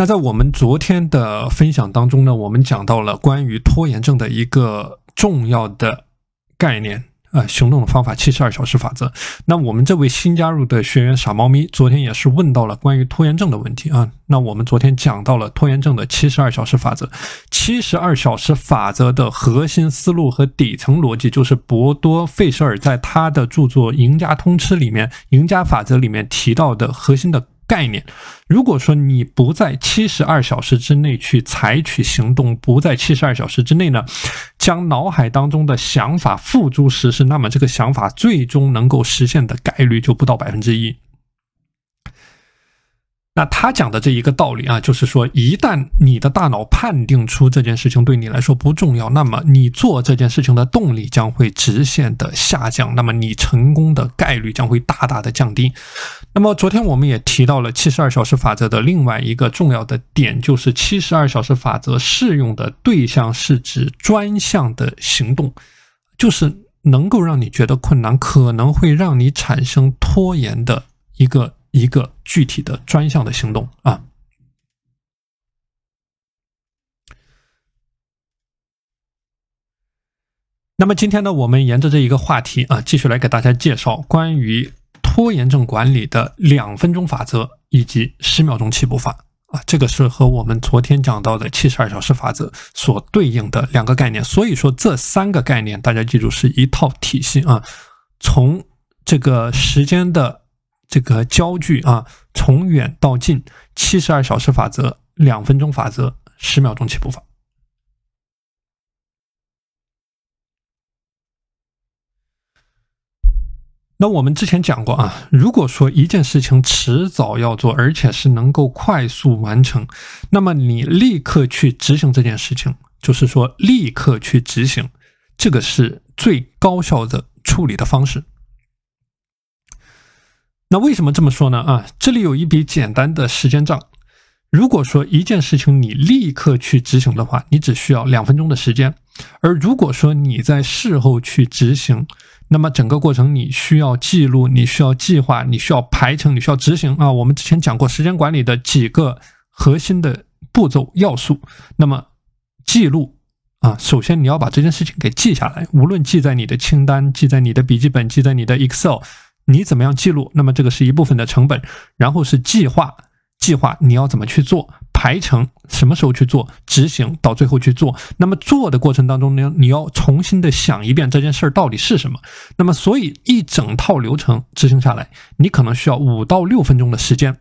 那在我们昨天的分享当中呢，我们讲到了关于拖延症的一个重要的概念。呃，行动的方法七十二小时法则。那我们这位新加入的学员傻猫咪，昨天也是问到了关于拖延症的问题啊。那我们昨天讲到了拖延症的七十二小时法则。七十二小时法则的核心思路和底层逻辑，就是博多费舍尔在他的著作《赢家通吃》里面《赢家法则》里面提到的核心的。概念，如果说你不在七十二小时之内去采取行动，不在七十二小时之内呢，将脑海当中的想法付诸实施，那么这个想法最终能够实现的概率就不到百分之一。那他讲的这一个道理啊，就是说，一旦你的大脑判定出这件事情对你来说不重要，那么你做这件事情的动力将会直线的下降，那么你成功的概率将会大大的降低。那么昨天我们也提到了七十二小时法则的另外一个重要的点，就是七十二小时法则适用的对象是指专项的行动，就是能够让你觉得困难，可能会让你产生拖延的一个。一个具体的专项的行动啊。那么今天呢，我们沿着这一个话题啊，继续来给大家介绍关于拖延症管理的两分钟法则以及十秒钟起步法啊。这个是和我们昨天讲到的七十二小时法则所对应的两个概念。所以说，这三个概念大家记住是一套体系啊。从这个时间的。这个焦距啊，从远到近，七十二小时法则，两分钟法则，十秒钟起步法。那我们之前讲过啊，如果说一件事情迟早要做，而且是能够快速完成，那么你立刻去执行这件事情，就是说立刻去执行，这个是最高效的处理的方式。那为什么这么说呢？啊，这里有一笔简单的时间账。如果说一件事情你立刻去执行的话，你只需要两分钟的时间；而如果说你在事后去执行，那么整个过程你需要记录，你需要计划，你需要排程，你需要执行啊。我们之前讲过时间管理的几个核心的步骤要素。那么记录啊，首先你要把这件事情给记下来，无论记在你的清单，记在你的笔记本，记在你的 Excel。你怎么样记录？那么这个是一部分的成本，然后是计划，计划你要怎么去做，排程什么时候去做，执行到最后去做。那么做的过程当中呢，你要重新的想一遍这件事儿到底是什么。那么所以一整套流程执行下来，你可能需要五到六分钟的时间。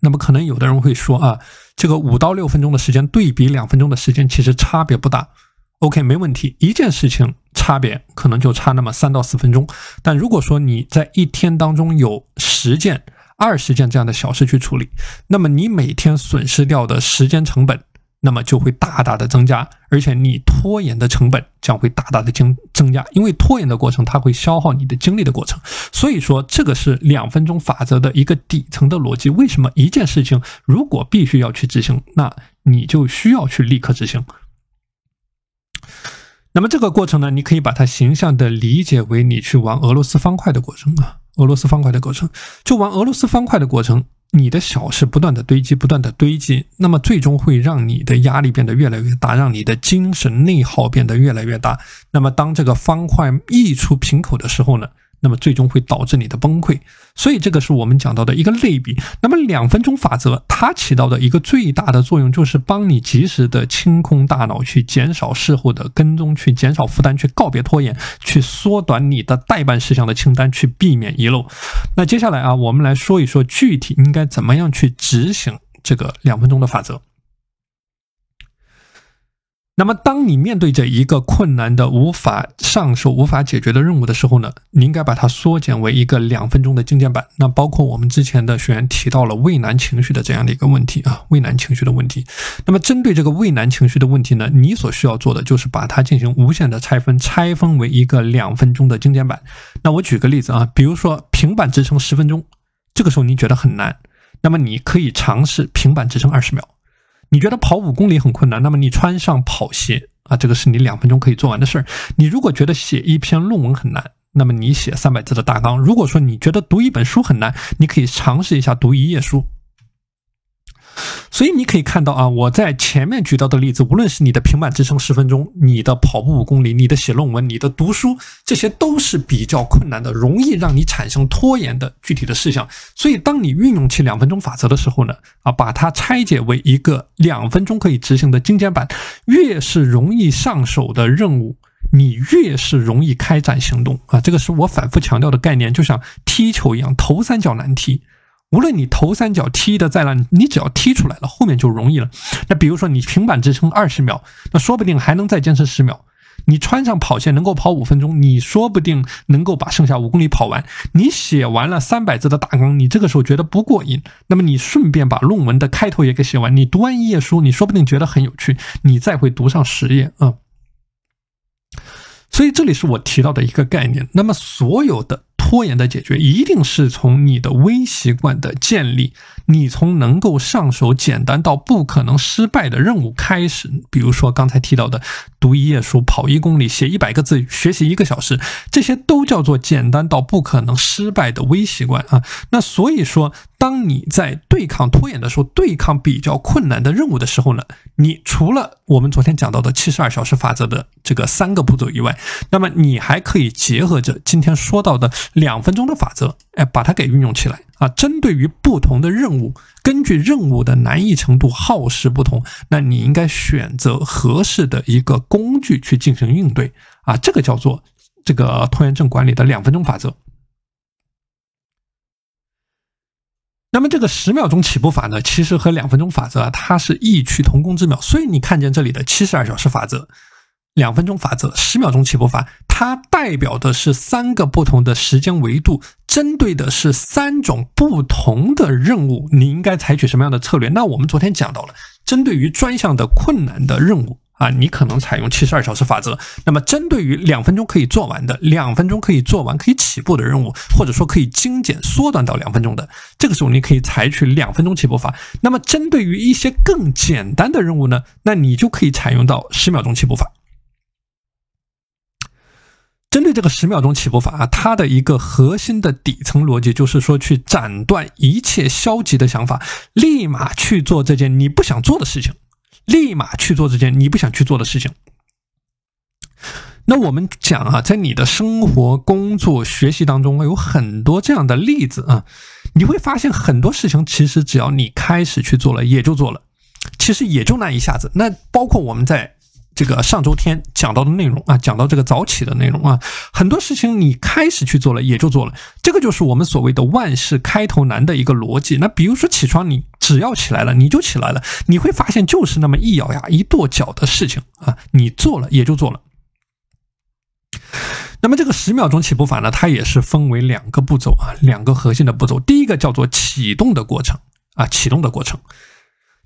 那么可能有的人会说啊，这个五到六分钟的时间对比两分钟的时间，其实差别不大。OK，没问题。一件事情差别可能就差那么三到四分钟，但如果说你在一天当中有十件、二十件这样的小事去处理，那么你每天损失掉的时间成本，那么就会大大的增加，而且你拖延的成本将会大大的增增加，因为拖延的过程它会消耗你的精力的过程。所以说，这个是两分钟法则的一个底层的逻辑。为什么一件事情如果必须要去执行，那你就需要去立刻执行。那么这个过程呢，你可以把它形象的理解为你去玩俄罗斯方块的过程啊，俄罗斯方块的过程，就玩俄罗斯方块的过程，你的小事不断的堆积，不断的堆积，那么最终会让你的压力变得越来越大，让你的精神内耗变得越来越大。那么当这个方块溢出瓶口的时候呢？那么最终会导致你的崩溃，所以这个是我们讲到的一个类比。那么两分钟法则它起到的一个最大的作用，就是帮你及时的清空大脑，去减少事后的跟踪，去减少负担，去告别拖延，去缩短你的待办事项的清单，去避免遗漏。那接下来啊，我们来说一说具体应该怎么样去执行这个两分钟的法则。那么，当你面对着一个困难的、无法上手、无法解决的任务的时候呢，你应该把它缩减为一个两分钟的精简版。那包括我们之前的学员提到了畏难情绪的这样的一个问题啊，畏难情绪的问题。那么，针对这个畏难情绪的问题呢，你所需要做的就是把它进行无限的拆分，拆分为一个两分钟的精简版。那我举个例子啊，比如说平板支撑十分钟，这个时候你觉得很难，那么你可以尝试平板支撑二十秒。你觉得跑五公里很困难，那么你穿上跑鞋啊，这个是你两分钟可以做完的事儿。你如果觉得写一篇论文很难，那么你写三百字的大纲。如果说你觉得读一本书很难，你可以尝试一下读一页书。所以你可以看到啊，我在前面举到的例子，无论是你的平板支撑十分钟，你的跑步五公里，你的写论文，你的读书，这些都是比较困难的，容易让你产生拖延的具体的事项。所以，当你运用起两分钟法则的时候呢，啊，把它拆解为一个两分钟可以执行的精简版，越是容易上手的任务，你越是容易开展行动啊。这个是我反复强调的概念，就像踢球一样，头三脚难踢。无论你头三脚踢的再烂，你只要踢出来了，后面就容易了。那比如说你平板支撑二十秒，那说不定还能再坚持十秒。你穿上跑鞋能够跑五分钟，你说不定能够把剩下五公里跑完。你写完了三百字的大纲，你这个时候觉得不过瘾，那么你顺便把论文的开头也给写完。你读完一页书，你说不定觉得很有趣，你再会读上十页啊。所以这里是我提到的一个概念。那么所有的。拖延的解决一定是从你的微习惯的建立，你从能够上手简单到不可能失败的任务开始。比如说刚才提到的，读一页书、跑一公里、写一百个字、学习一个小时，这些都叫做简单到不可能失败的微习惯啊。那所以说。当你在对抗拖延的时候，对抗比较困难的任务的时候呢，你除了我们昨天讲到的七十二小时法则的这个三个步骤以外，那么你还可以结合着今天说到的两分钟的法则，哎，把它给运用起来啊。针对于不同的任务，根据任务的难易程度、耗时不同，那你应该选择合适的一个工具去进行应对啊。这个叫做这个拖延症管理的两分钟法则。那么这个十秒钟起步法呢，其实和两分钟法则啊，它是异曲同工之妙。所以你看见这里的七十二小时法则、两分钟法则、十秒钟起步法，它代表的是三个不同的时间维度，针对的是三种不同的任务，你应该采取什么样的策略？那我们昨天讲到了，针对于专项的困难的任务。啊，你可能采用七十二小时法则。那么，针对于两分钟可以做完的、两分钟可以做完、可以起步的任务，或者说可以精简缩短到两分钟的，这个时候你可以采取两分钟起步法。那么，针对于一些更简单的任务呢，那你就可以采用到十秒钟起步法。针对这个十秒钟起步法啊，它的一个核心的底层逻辑就是说，去斩断一切消极的想法，立马去做这件你不想做的事情。立马去做这件你不想去做的事情。那我们讲啊，在你的生活、工作、学习当中，有很多这样的例子啊，你会发现很多事情其实只要你开始去做了，也就做了，其实也就那一下子。那包括我们在。这个上周天讲到的内容啊，讲到这个早起的内容啊，很多事情你开始去做了，也就做了。这个就是我们所谓的万事开头难的一个逻辑。那比如说起床，你只要起来了，你就起来了，你会发现就是那么一咬牙一跺脚的事情啊，你做了也就做了。那么这个十秒钟起步法呢，它也是分为两个步骤啊，两个核心的步骤。第一个叫做启动的过程啊，启动的过程。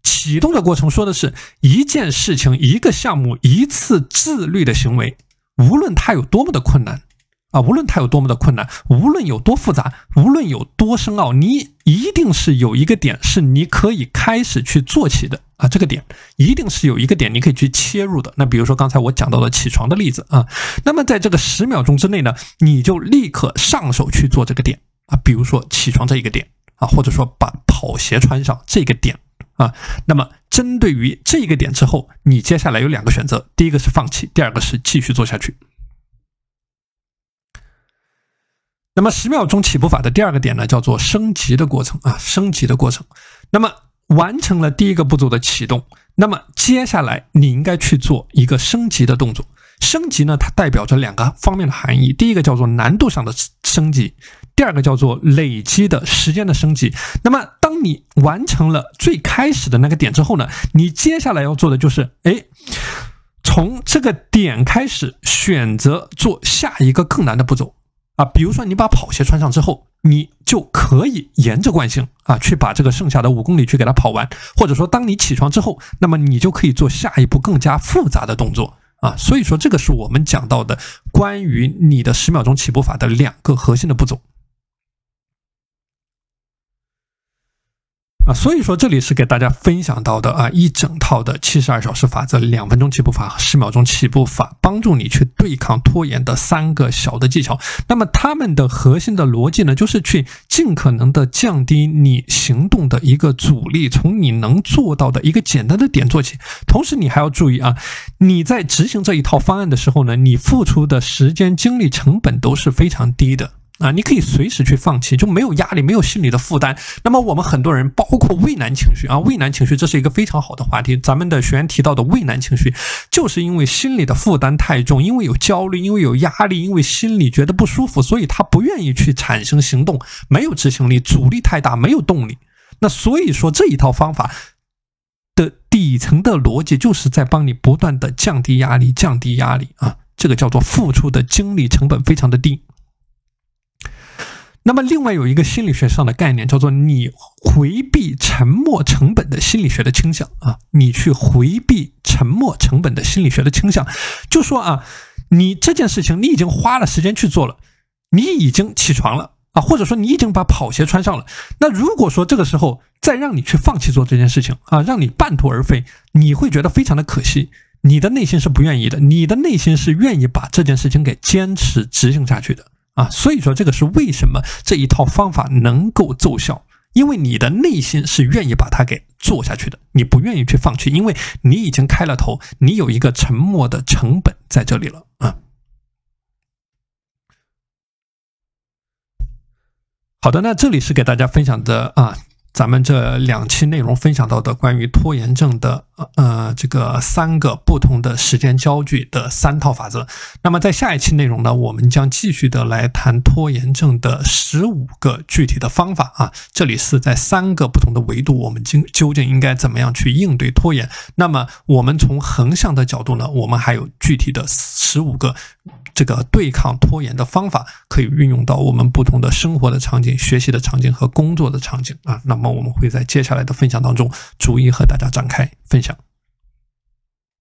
启动的过程说的是一件事情、一个项目、一次自律的行为，无论它有多么的困难啊，无论它有多么的困难，无论有多复杂，无论有多深奥，你一定是有一个点是你可以开始去做起的啊，这个点一定是有一个点你可以去切入的。那比如说刚才我讲到的起床的例子啊，那么在这个十秒钟之内呢，你就立刻上手去做这个点啊，比如说起床这一个点啊，或者说把跑鞋穿上这个点。啊，那么针对于这个点之后，你接下来有两个选择，第一个是放弃，第二个是继续做下去。那么十秒钟起步法的第二个点呢，叫做升级的过程啊，升级的过程。那么完成了第一个步骤的启动，那么接下来你应该去做一个升级的动作。升级呢，它代表着两个方面的含义，第一个叫做难度上的升级。第二个叫做累积的时间的升级。那么，当你完成了最开始的那个点之后呢，你接下来要做的就是，哎，从这个点开始选择做下一个更难的步骤啊。比如说，你把跑鞋穿上之后，你就可以沿着惯性啊，去把这个剩下的五公里去给它跑完。或者说，当你起床之后，那么你就可以做下一步更加复杂的动作啊。所以说，这个是我们讲到的关于你的十秒钟起步法的两个核心的步骤。啊，所以说这里是给大家分享到的啊，一整套的七十二小时法则、两分钟起步法和十秒钟起步法，帮助你去对抗拖延的三个小的技巧。那么他们的核心的逻辑呢，就是去尽可能的降低你行动的一个阻力，从你能做到的一个简单的点做起。同时，你还要注意啊，你在执行这一套方案的时候呢，你付出的时间、精力成本都是非常低的。啊，你可以随时去放弃，就没有压力，没有心理的负担。那么我们很多人，包括畏难情绪啊，畏难情绪这是一个非常好的话题。咱们的学员提到的畏难情绪，就是因为心理的负担太重，因为有焦虑，因为有压力，因为心里觉得不舒服，所以他不愿意去产生行动，没有执行力，阻力太大，没有动力。那所以说这一套方法的底层的逻辑，就是在帮你不断的降低压力，降低压力啊，这个叫做付出的精力成本非常的低。那么，另外有一个心理学上的概念，叫做你回避沉没成本的心理学的倾向啊，你去回避沉没成本的心理学的倾向，就说啊，你这件事情你已经花了时间去做了，你已经起床了啊，或者说你已经把跑鞋穿上了，那如果说这个时候再让你去放弃做这件事情啊，让你半途而废，你会觉得非常的可惜，你的内心是不愿意的，你的内心是愿意把这件事情给坚持执行下去的。啊，所以说这个是为什么这一套方法能够奏效，因为你的内心是愿意把它给做下去的，你不愿意去放弃，因为你已经开了头，你有一个沉默的成本在这里了啊。好的，那这里是给大家分享的啊。咱们这两期内容分享到的关于拖延症的呃这个三个不同的时间焦距的三套法则。那么在下一期内容呢，我们将继续的来谈拖延症的十五个具体的方法啊。这里是在三个不同的维度，我们究究竟应该怎么样去应对拖延？那么我们从横向的角度呢，我们还有具体的十五个。这个对抗拖延的方法可以运用到我们不同的生活的场景、学习的场景和工作的场景啊。那么我们会在接下来的分享当中逐一和大家展开分享。